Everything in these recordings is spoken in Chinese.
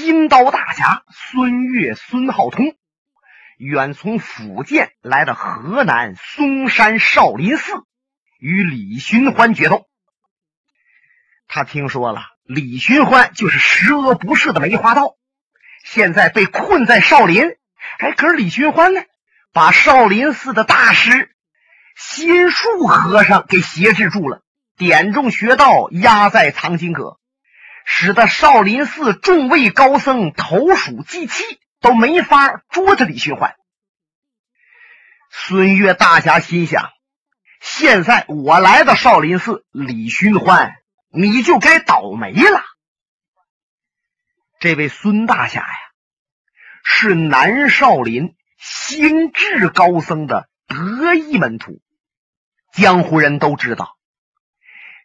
金刀大侠孙越、孙浩通，远从福建来到河南嵩山少林寺，与李寻欢决斗。他听说了李寻欢就是十恶不赦的梅花道，现在被困在少林。哎，可是李寻欢呢，把少林寺的大师心术和尚给挟制住了，点中穴道，压在藏经阁。使得少林寺众位高僧投鼠忌器，都没法捉着李寻欢。孙越大侠心想：现在我来到少林寺，李寻欢你就该倒霉了。这位孙大侠呀，是南少林心智高僧的得意门徒，江湖人都知道。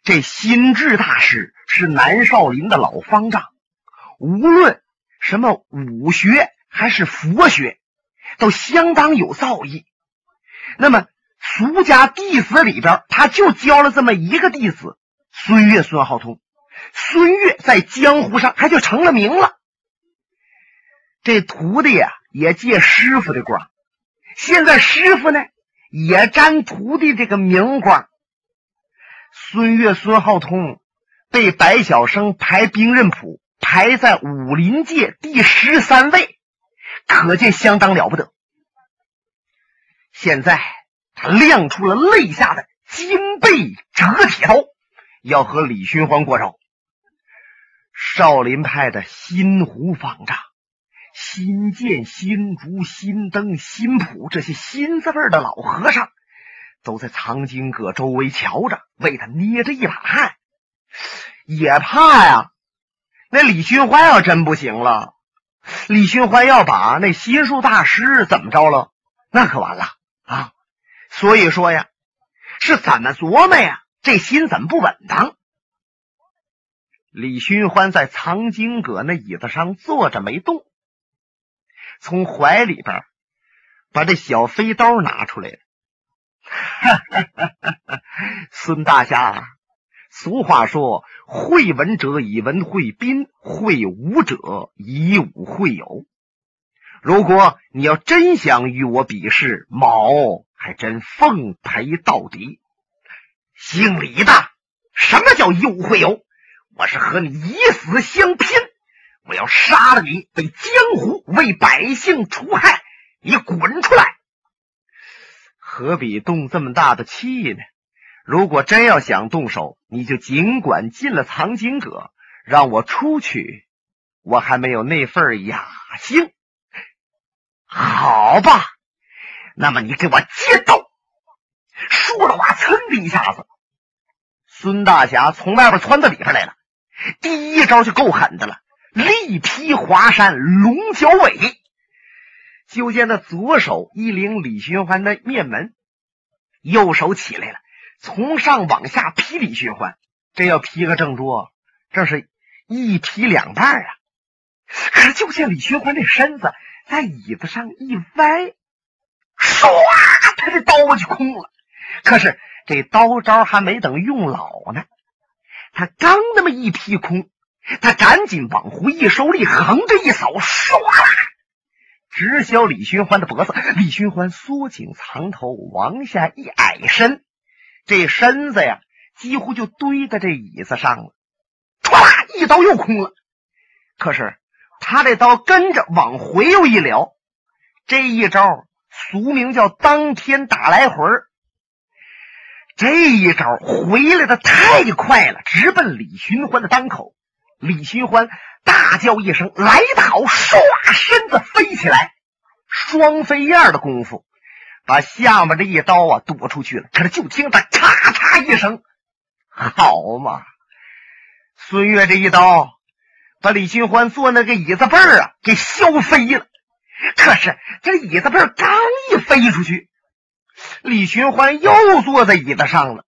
这心智大师是南少林的老方丈，无论什么武学还是佛学，都相当有造诣。那么俗家弟子里边，他就教了这么一个弟子孙越、孙浩通。孙越在江湖上他就成了名了。这徒弟呀，也借师傅的光。现在师傅呢，也沾徒弟这个名光。孙越、孙浩通被白晓生排兵刃谱，排在武林界第十三位，可见相当了不得。现在他亮出了肋下的金背折铁刀，要和李寻欢过招。少林派的新湖方丈、新剑、新竹、新灯、新谱这些新字辈的老和尚。都在藏经阁周围瞧着，为他捏着一把汗，也怕呀。那李寻欢要真不行了，李寻欢要把那心术大师怎么着了，那可完了啊！所以说呀，是怎么琢磨呀？这心怎么不稳当？李寻欢在藏经阁那椅子上坐着没动，从怀里边把这小飞刀拿出来了。孙大侠，俗话说：“会文者以文会宾，会武者以武会友。”如果你要真想与我比试，某还真奉陪到底。姓李的，什么叫以武会友？我是和你以死相拼，我要杀了你，为江湖，为百姓除害。你滚出来！何必动这么大的气呢？如果真要想动手，你就尽管进了藏经阁，让我出去，我还没有那份雅兴。好吧，那么你给我接刀！说着话，噌的一下子，孙大侠从外边窜到里边来了，第一招就够狠的了，力劈华山龙角尾。就见那左手一领李寻欢的面门，右手起来了，从上往下劈李寻欢。这要劈个正着，这是一劈两半啊！可是就见李寻欢这身子在椅子上一歪，唰，他这刀就空了。可是这刀招还没等用老呢，他刚那么一劈空，他赶紧往回一收力，横着一扫，唰啦。直削李寻欢的脖子，李寻欢缩紧藏头，往下一矮身，这身子呀，几乎就堆在这椅子上了。唰啦，一刀又空了。可是他这刀跟着往回又一撩，这一招俗名叫当天打来回这一招回来的太快了，直奔李寻欢的当口。李寻欢。大叫一声，来得好！唰，身子飞起来，双飞燕的功夫，把下面这一刀啊躲出去了。可是就听他咔嚓一声，好嘛！孙越这一刀，把李寻欢坐那个椅子背儿啊给削飞了。可是这椅子背儿刚一飞出去，李寻欢又坐在椅子上了，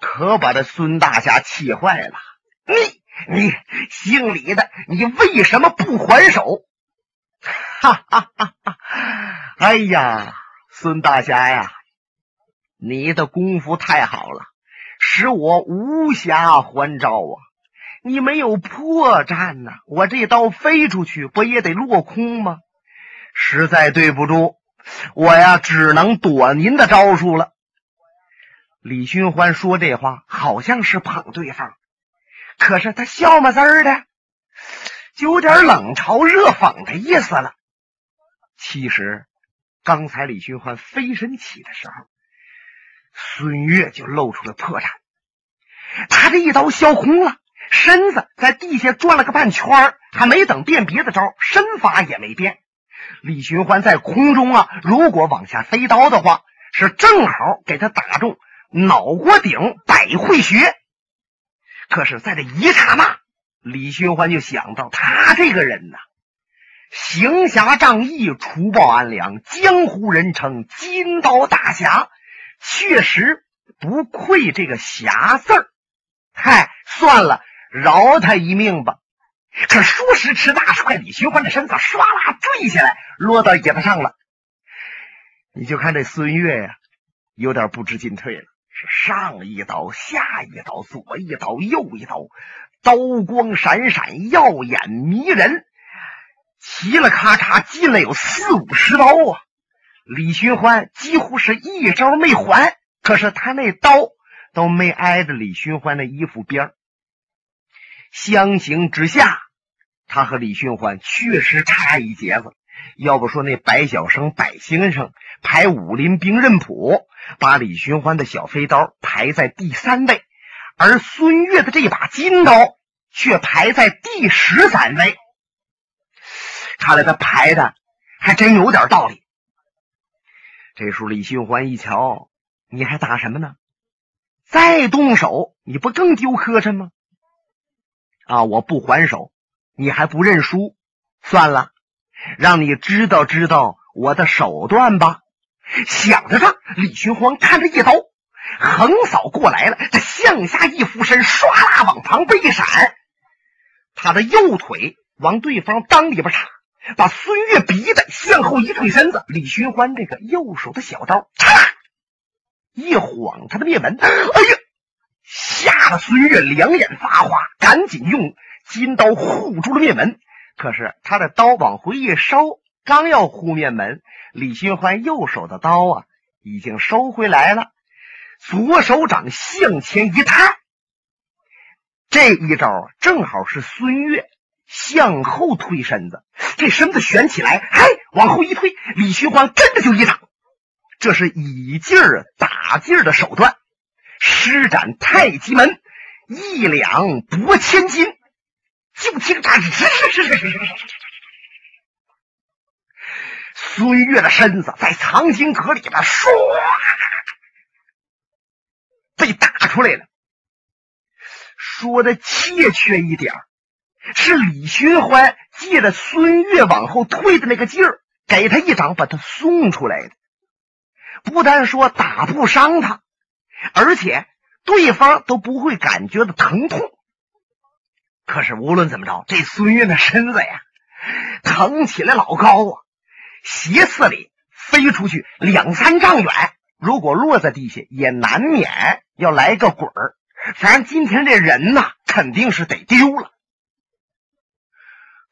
可把这孙大侠气坏了。你。你姓李的，你为什么不还手？哈哈哈哈！哎呀，孙大侠呀，你的功夫太好了，使我无暇还招啊！你没有破绽呐！我这刀飞出去，不也得落空吗？实在对不住，我呀，只能躲您的招数了。李寻欢说这话，好像是捧对方，可是他笑么滋儿的，就有点冷嘲热讽的意思了。其实，刚才李寻欢飞身起的时候，孙越就露出了破绽。他这一刀削空了，身子在地下转了个半圈还没等变别的招，身法也没变。李寻欢在空中啊，如果往下飞刀的话，是正好给他打中脑瓜顶百会穴。可是，在这一刹那，李寻欢就想到，他这个人呐，行侠仗义、除暴安良，江湖人称金刀大侠，确实不愧这个“侠”字儿。嗨，算了，饶他一命吧。可说时迟，那时快，李寻欢的身子唰啦坠下来，落到椅子上了。你就看这孙越呀，有点不知进退了，是上一刀，下一刀，左一刀，右一刀，刀光闪闪，耀眼迷人，齐了咔嚓进了有四五十刀啊！李寻欢几乎是一招没还，可是他那刀。都没挨着李寻欢的衣服边相形之下，他和李寻欢确实差一截子。要不说那白晓生、白先生排武林兵刃谱，把李寻欢的小飞刀排在第三位，而孙越的这把金刀却排在第十三位。看来他排的还真有点道理。这时候李寻欢一瞧，你还打什么呢？再动手，你不更丢磕碜吗？啊！我不还手，你还不认输？算了，让你知道知道我的手段吧。想着这，李寻欢看着一刀横扫过来了，他向下一俯身，唰啦往旁边一闪，他的右腿往对方裆里边插，把孙越逼得向后一退身子。李寻欢这个右手的小刀，嚓！一晃，他的面门，哎呀，吓得孙越两眼发花，赶紧用金刀护住了面门。可是他的刀往回一收，刚要护面门，李寻欢右手的刀啊，已经收回来了，左手掌向前一探，这一招正好是孙越向后推身子，这身子悬起来，哎，往后一推，李寻欢跟着就一掌。这是以劲儿打劲儿的手段，施展太极门，一两拨千斤。就听他吱吱吱吱吱吱吱孙越的身子在藏经阁里边唰被打出来了。说的切确一点是李寻欢借着孙越往后退的那个劲儿，给他一掌把他送出来的。不但说打不伤他，而且对方都不会感觉到疼痛。可是无论怎么着，这孙越的身子呀，腾起来老高啊，斜刺里飞出去两三丈远，如果落在地下，也难免要来个滚儿。反正今天这人呐，肯定是得丢了。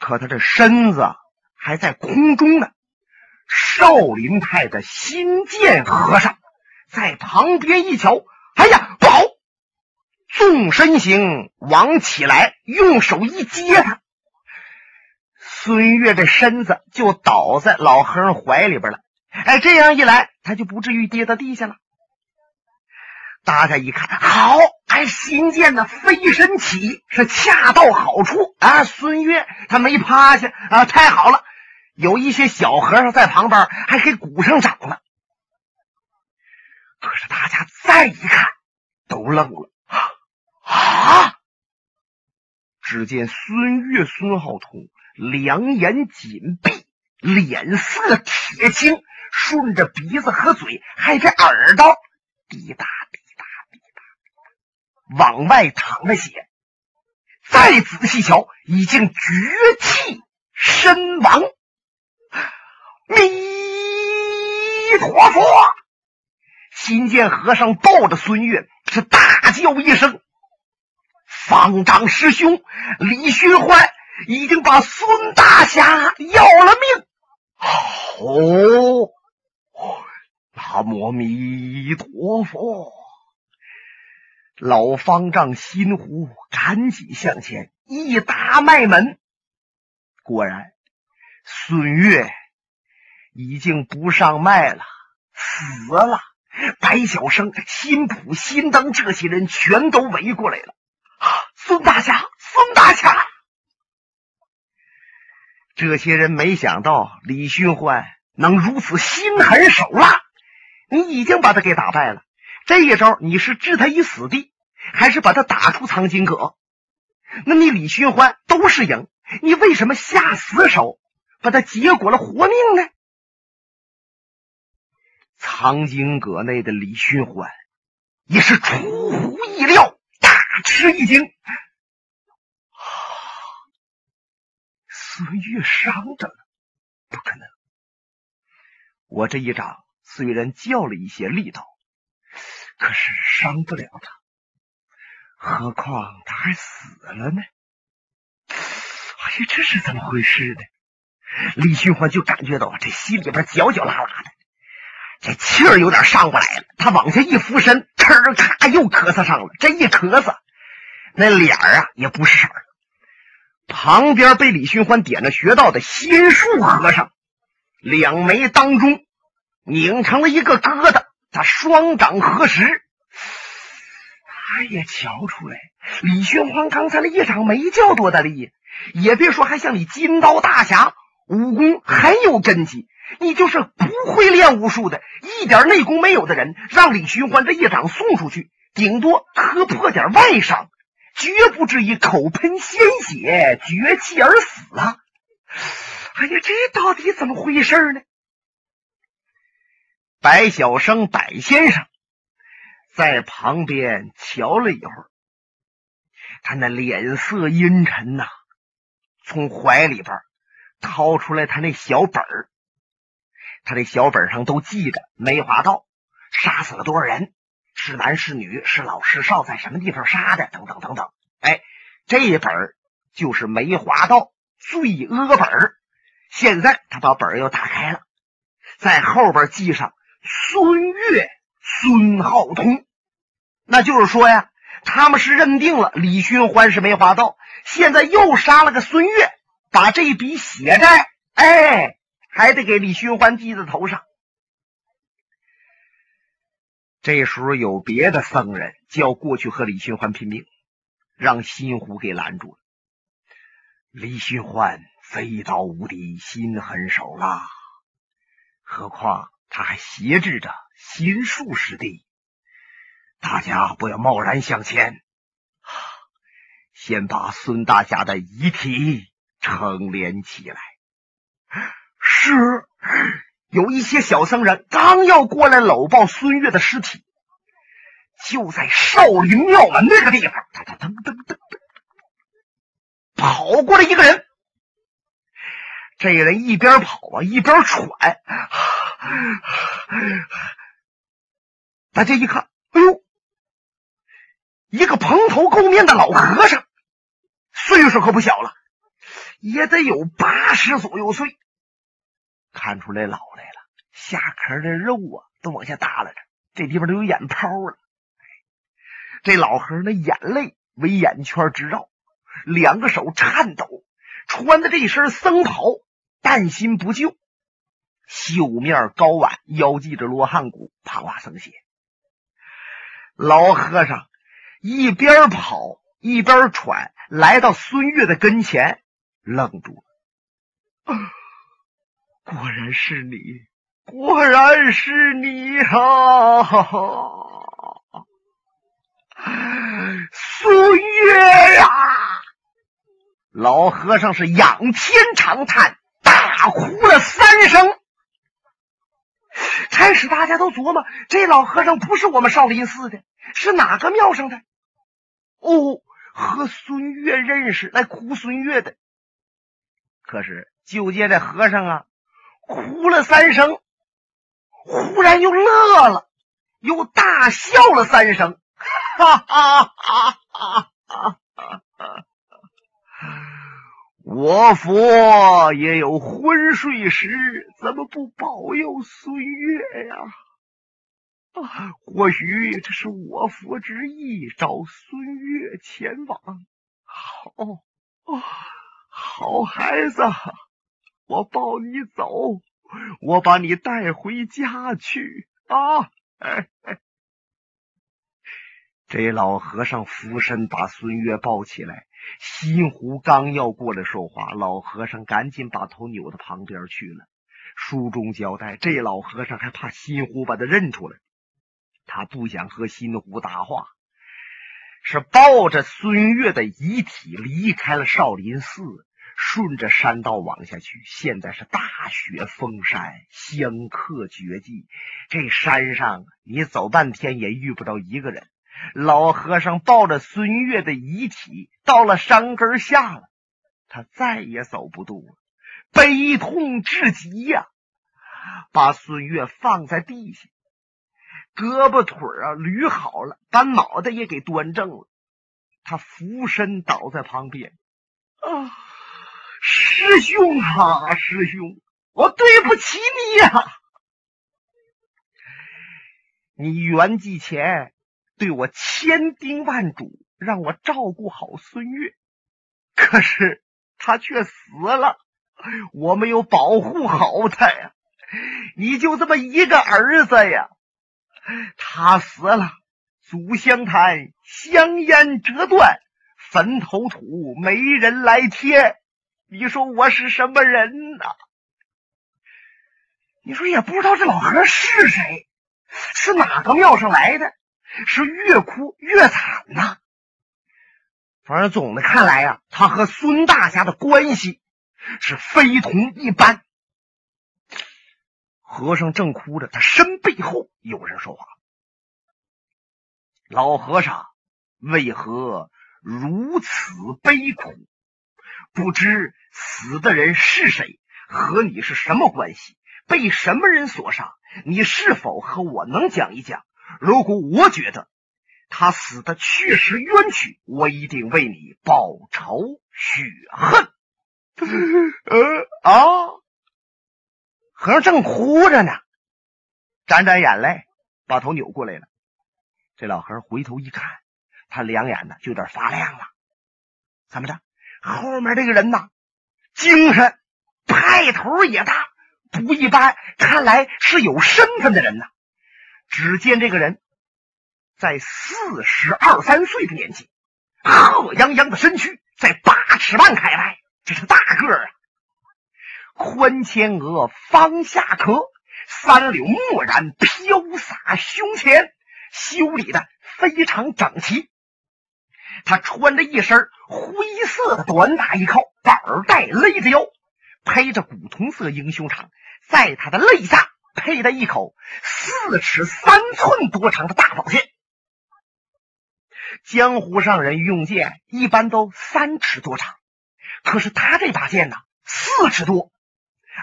可他这身子还在空中呢。少林派的新建和尚在旁边一瞧，哎呀，不好！纵身行，往起来，用手一接他，孙越这身子就倒在老和尚怀里边了。哎，这样一来，他就不至于跌到地下了。大家一看，好，哎，新建的飞身起是恰到好处啊！孙越他没趴下啊，太好了。有一些小和尚在旁边还给鼓上掌呢，可是大家再一看，都愣了啊！只见孙越、孙浩通两眼紧闭，脸色铁青，顺着鼻子和嘴，还这耳朵滴答往外淌着血。再仔细瞧，已经绝气身亡。弥陀佛！新建和尚抱着孙悦是大叫一声，方丈师兄李寻欢已经把孙大侠要了命。哦，阿弥陀佛！老方丈心湖赶紧向前一打脉门，果然孙越已经不上脉了，死了。白晓生、辛普、辛登这些人全都围过来了。啊，孙大侠，孙大侠！这些人没想到李寻欢能如此心狠手辣，你已经把他给打败了，这一招你是置他于死地，还是把他打出藏经阁？那你李寻欢都是赢，你为什么下死手把他结果了活命呢？藏经阁内的李寻欢也是出乎意料，大吃一惊。啊孙越伤着了，不可能！我这一掌虽然较了一些力道，可是伤不了他。何况他还死了呢！哎呀，这是怎么回事呢？李寻欢就感觉到这心里边绞绞拉拉的。这气儿有点上不来了，他往下一俯身，哧咔又咳嗽上了。这一咳嗽，那脸儿啊也不是色儿。旁边被李寻欢点了穴道的心术和尚，两眉当中拧成了一个疙瘩。他双掌合十，他也瞧出来，李寻欢刚才那一掌没叫多大力，也别说还像你金刀大侠，武功很有根基。你就是不会练武术的，一点内功没有的人，让李寻欢这一掌送出去，顶多磕破点外伤，绝不至于口喷鲜血、绝气而死啊！哎呀，这到底怎么回事呢？白晓生，白先生在旁边瞧了一会儿，他那脸色阴沉呐，从怀里边掏出来他那小本儿。他这小本上都记着梅花道杀死了多少人，是男是女，是老是少，在什么地方杀的，等等等等。哎，这一本就是梅花道罪恶本现在他把本儿又打开了，在后边记上孙越、孙浩通，那就是说呀，他们是认定了李寻欢是梅花道，现在又杀了个孙越，把这笔血债，哎。还得给李寻欢记在头上。这时候有别的僧人就要过去和李寻欢拼命，让新虎给拦住了。李寻欢飞刀无敌，心狠手辣，何况他还挟制着心术师弟。大家不要贸然向前，先把孙大侠的遗体成连起来。是，有一些小僧人刚要过来搂抱孙越的尸体，就在少林庙门那个地方，噔噔噔噔噔，跑过来一个人。这人一边跑啊一边喘，大家一看，哎呦，一个蓬头垢面的老和尚，岁数可不小了，也得有八十左右岁。看出来老来了，下壳的肉啊都往下耷拉着，这地方都有眼泡了。这老和尚的眼泪为眼圈直绕，两个手颤抖，穿的这身僧袍，担心不救，袖面高挽，腰系着罗汉骨，啪啪僧鞋。老和尚一边跑一边喘，来到孙越的跟前，愣住了。果然是你，果然是你啊！孙悦呀，老和尚是仰天长叹，大哭了三声。开始大家都琢磨，这老和尚不是我们少林寺的，是哪个庙上的？哦，和孙悦认识，来哭孙悦的。可是就见这和尚啊。哭了三声，忽然又乐了，又大笑了三声，哈哈哈哈哈哈！我佛也有昏睡时，怎么不保佑孙悦呀？啊，或许这是我佛之意，找孙悦前往。好啊，好孩子，我抱你走，我把你带回家去啊！哎哎。这老和尚俯身把孙悦抱起来，新湖刚要过来说话，老和尚赶紧把头扭到旁边去了。书中交代，这老和尚还怕新湖把他认出来，他不想和新湖搭话，是抱着孙悦的遗体离开了少林寺，顺着山道往下去。现在是大雪封山，香客绝迹，这山上你走半天也遇不到一个人。老和尚抱着孙悦的遗体到了山根下了，他再也走不动了，悲痛至极呀！把孙悦放在地下，胳膊腿啊捋好了，把脑袋也给端正了。他俯身倒在旁边，啊，师兄啊，师兄，我对不起你呀！你圆寂前。对我千叮万嘱，让我照顾好孙悦，可是他却死了，我没有保护好他呀！你就这么一个儿子呀，他死了，祖香坛香烟折断，坟头土没人来贴，你说我是什么人呐？你说也不知道这老和尚是谁，是哪个庙上来的？是越哭越惨呐！反正总的看来呀，他和孙大侠的关系是非同一般。和尚正哭着，他身背后有人说话：“老和尚，为何如此悲苦？不知死的人是谁，和你是什么关系？被什么人所杀？你是否和我能讲一讲？”如果我觉得他死的确实冤屈，我一定为你报仇雪恨。呃啊！和尚正哭着呢，沾沾眼泪，把头扭过来了。这老和尚回头一看，他两眼呢就有点发亮了。怎么着？后面这个人呐，精神派头也大，不一般。看来是有身份的人呐。只见这个人在四十二三岁的年纪，鹤泱泱的身躯在八尺半开外，这是大个儿啊！宽前额，方下颏，三绺墨染飘洒胸前，修理的非常整齐。他穿着一身灰色的短打衣靠，板带勒着腰，配着古铜色英雄长，在他的肋下。配的一口四尺三寸多长的大宝剑。江湖上人用剑一般都三尺多长，可是他这把剑呢，四尺多，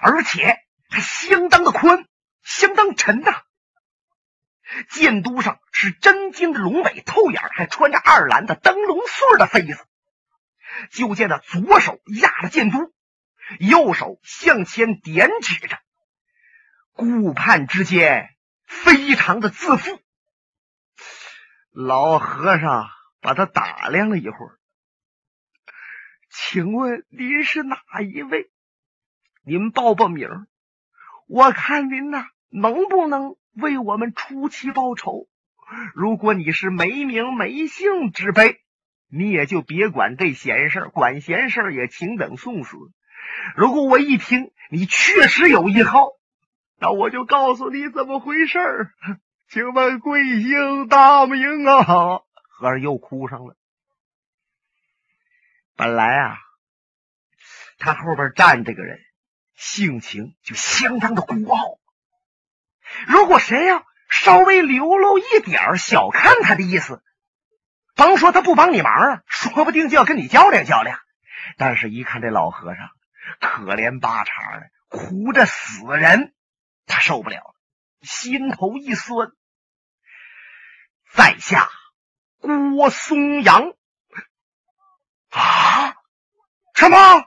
而且还相当的宽，相当沉呐。剑都上是真金的龙尾，透眼还穿着二蓝的灯笼穗的妃子。就见他左手压着剑都，右手向前点指着。顾盼之间，非常的自负。老和尚把他打量了一会儿，请问您是哪一位？您报报名，我看您呐，能不能为我们出奇报仇？如果你是没名没姓之辈，你也就别管这闲事管闲事也请等送死。如果我一听你确实有一号，那我就告诉你怎么回事儿，请问贵姓大名啊？和尚又哭上了。本来啊，他后边站这个人，性情就相当的孤傲。如果谁要稍微流露一点小看他的意思，甭说他不帮你忙啊，说不定就要跟你较量较量。但是，一看这老和尚可怜巴叉的，哭着死人。他受不了了，心头一酸。在下郭松阳，啊？什么？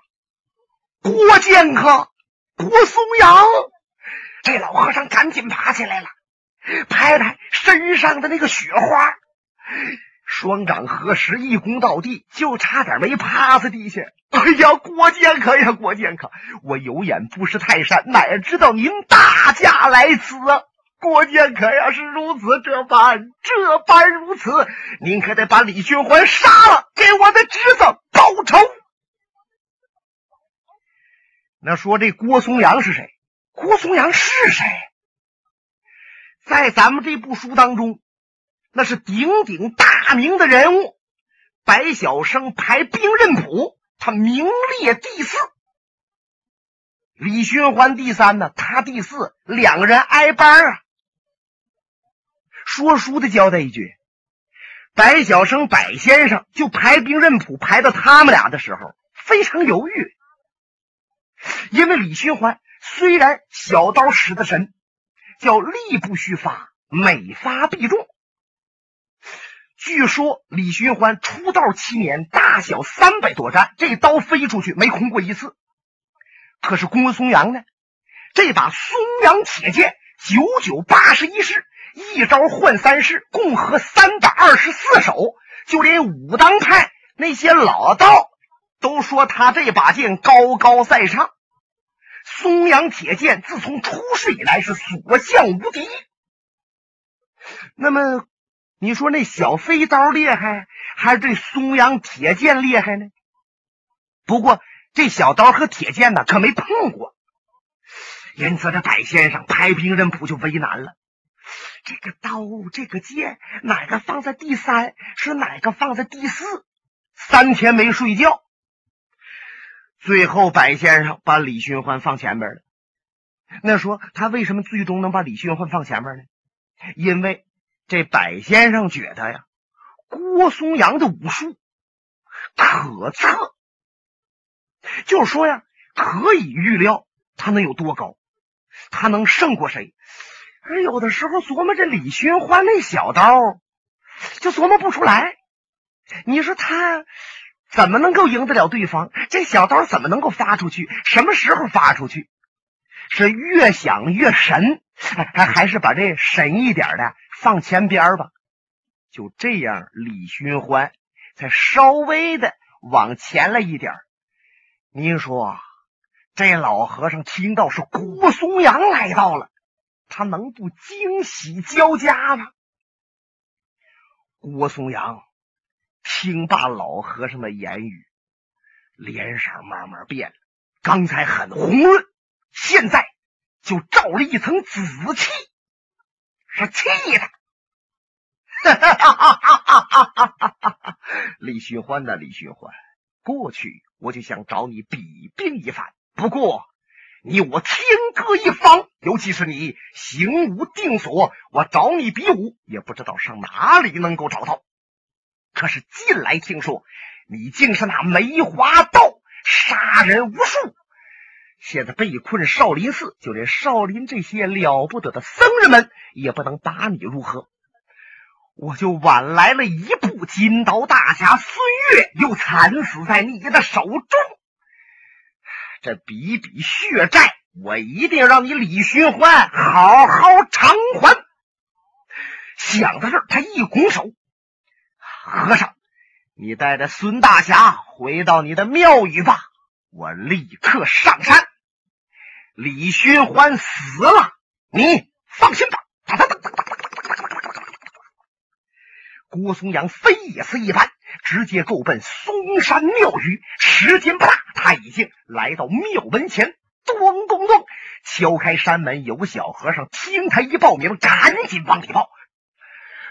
郭剑客？郭松阳？这老和尚赶紧爬起来了，拍拍身上的那个雪花，双掌合十，一躬到地，就差点没趴在地下。哎呀，郭剑客呀，郭剑客，我有眼不识泰山，哪知道您大驾来此啊！郭剑客呀，是如此这般，这般如此，您可得把李寻欢杀了，给我的侄子报仇。那说这郭松阳是谁？郭松阳是谁？在咱们这部书当中，那是鼎鼎大名的人物。白晓生排兵刃谱，他名列第四；李寻欢第三呢，他第四，两个人挨班啊。说书的交代一句：白晓生、白先生就排兵刃谱排到他们俩的时候，非常犹豫，因为李寻欢。虽然小刀使得神，叫力不虚发，每发必中。据说李寻欢出道七年，大小三百多战，这刀飞出去没空过一次。可是郭松阳呢？这把松阳铁剑九九八十一式，一招换三式，共合三百二十四手。就连武当派那些老道都说他这把剑高高在上。松阳铁剑自从出世以来是所向无敌。那么，你说那小飞刀厉害，还是这松阳铁剑厉害呢？不过这小刀和铁剑呢，可没碰过。因此，这白先生排兵刃谱就为难了：这个刀，这个剑，哪个放在第三，是哪个放在第四？三天没睡觉。最后，白先生把李寻欢放前边了。那说他为什么最终能把李寻欢放前面呢？因为这柏先生觉得呀，郭松阳的武术可测，就是说呀，可以预料他能有多高，他能胜过谁。而有的时候琢磨这李寻欢那小刀，就琢磨不出来。你说他？怎么能够赢得了对方？这小刀怎么能够发出去？什么时候发出去？是越想越神，还还是把这神一点的放前边吧？就这样，李寻欢才稍微的往前了一点。您说，这老和尚听到是郭松阳来到了，他能不惊喜交加吗？郭松阳。听罢老和尚的言语，脸色慢慢变了。刚才很红润，现在就罩了一层紫气，是气的。哈哈哈哈哈哈李寻欢呐，李寻欢，过去我就想找你比兵一番，不过你我天各一方，尤其是你行无定所，我找你比武也不知道上哪里能够找到。可是近来听说，你竟是那梅花道，杀人无数。现在被困少林寺，就连少林这些了不得的僧人们也不能打你如何？我就晚来了一步，金刀大侠孙越又惨死在你的手中。这笔笔血债，我一定让你李寻欢好好偿还。想到这儿，他一拱手。和尚，你带着孙大侠回到你的庙宇吧，我立刻上山。李寻欢死了，你放心吧。郭松阳飞也似一般，直接够奔嵩山庙宇。时间不大，他已经来到庙门前，咚咚咚，敲开山门。有个小和尚听他一报名，赶紧往里报。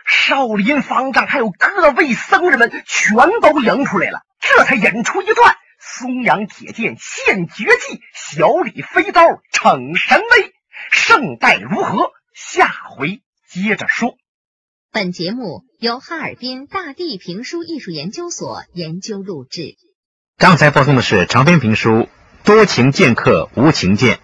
少林方丈还有各位僧人们全都迎出来了，这才引出一段松阳铁剑现绝技，小李飞刀逞神威，胜败如何？下回接着说。本节目由哈尔滨大地评书艺术研究所研究录制。刚才播送的是长篇评书《多情剑客无情剑》。